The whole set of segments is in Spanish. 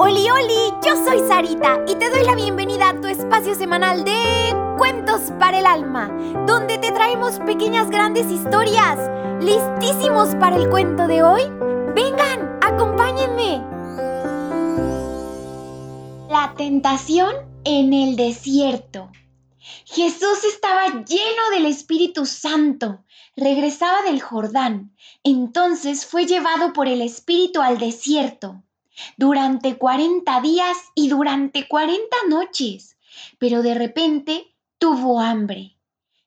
Oli, oli, yo soy Sarita y te doy la bienvenida a tu espacio semanal de Cuentos para el Alma, donde te traemos pequeñas grandes historias. ¿Listísimos para el cuento de hoy? Vengan, acompáñenme. La tentación en el desierto. Jesús estaba lleno del Espíritu Santo. Regresaba del Jordán. Entonces fue llevado por el Espíritu al desierto durante cuarenta días y durante cuarenta noches. Pero de repente tuvo hambre.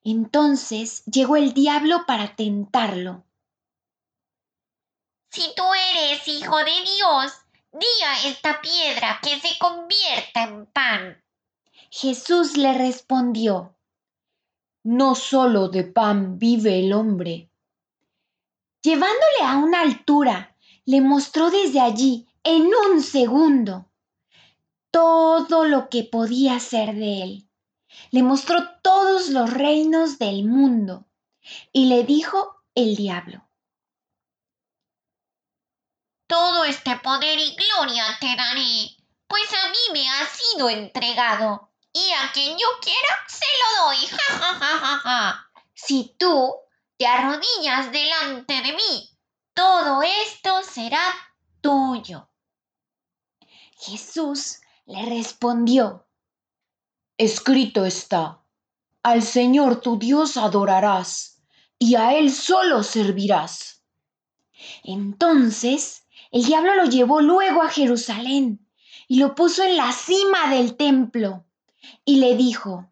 Entonces llegó el diablo para tentarlo. Si tú eres hijo de Dios, di a esta piedra que se convierta en pan. Jesús le respondió, No solo de pan vive el hombre. Llevándole a una altura, le mostró desde allí, en un segundo, todo lo que podía ser de él. Le mostró todos los reinos del mundo y le dijo el diablo. Todo este poder y gloria te daré, pues a mí me ha sido entregado y a quien yo quiera se lo doy. Si tú te arrodillas delante de mí, todo esto será tuyo. Jesús le respondió, Escrito está, al Señor tu Dios adorarás y a Él solo servirás. Entonces el diablo lo llevó luego a Jerusalén y lo puso en la cima del templo y le dijo,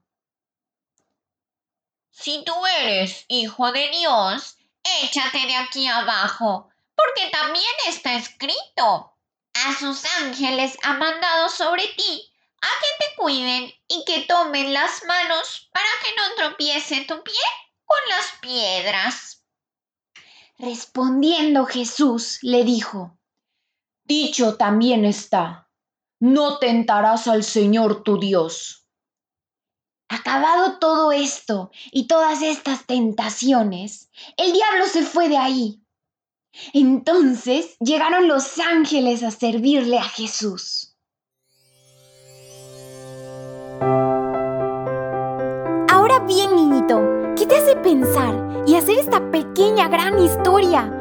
Si tú eres hijo de Dios, échate de aquí abajo, porque también está escrito, a sus ángeles ha mandado sobre ti a que te cuiden y que tomen las manos para que no tropiece tu pie con las piedras. Respondiendo Jesús le dijo, Dicho también está, no tentarás al Señor tu Dios. Acabado todo esto y todas estas tentaciones, el diablo se fue de ahí. Entonces llegaron los ángeles a servirle a Jesús. Ahora bien, niñito, ¿qué te hace pensar y hacer esta pequeña gran historia?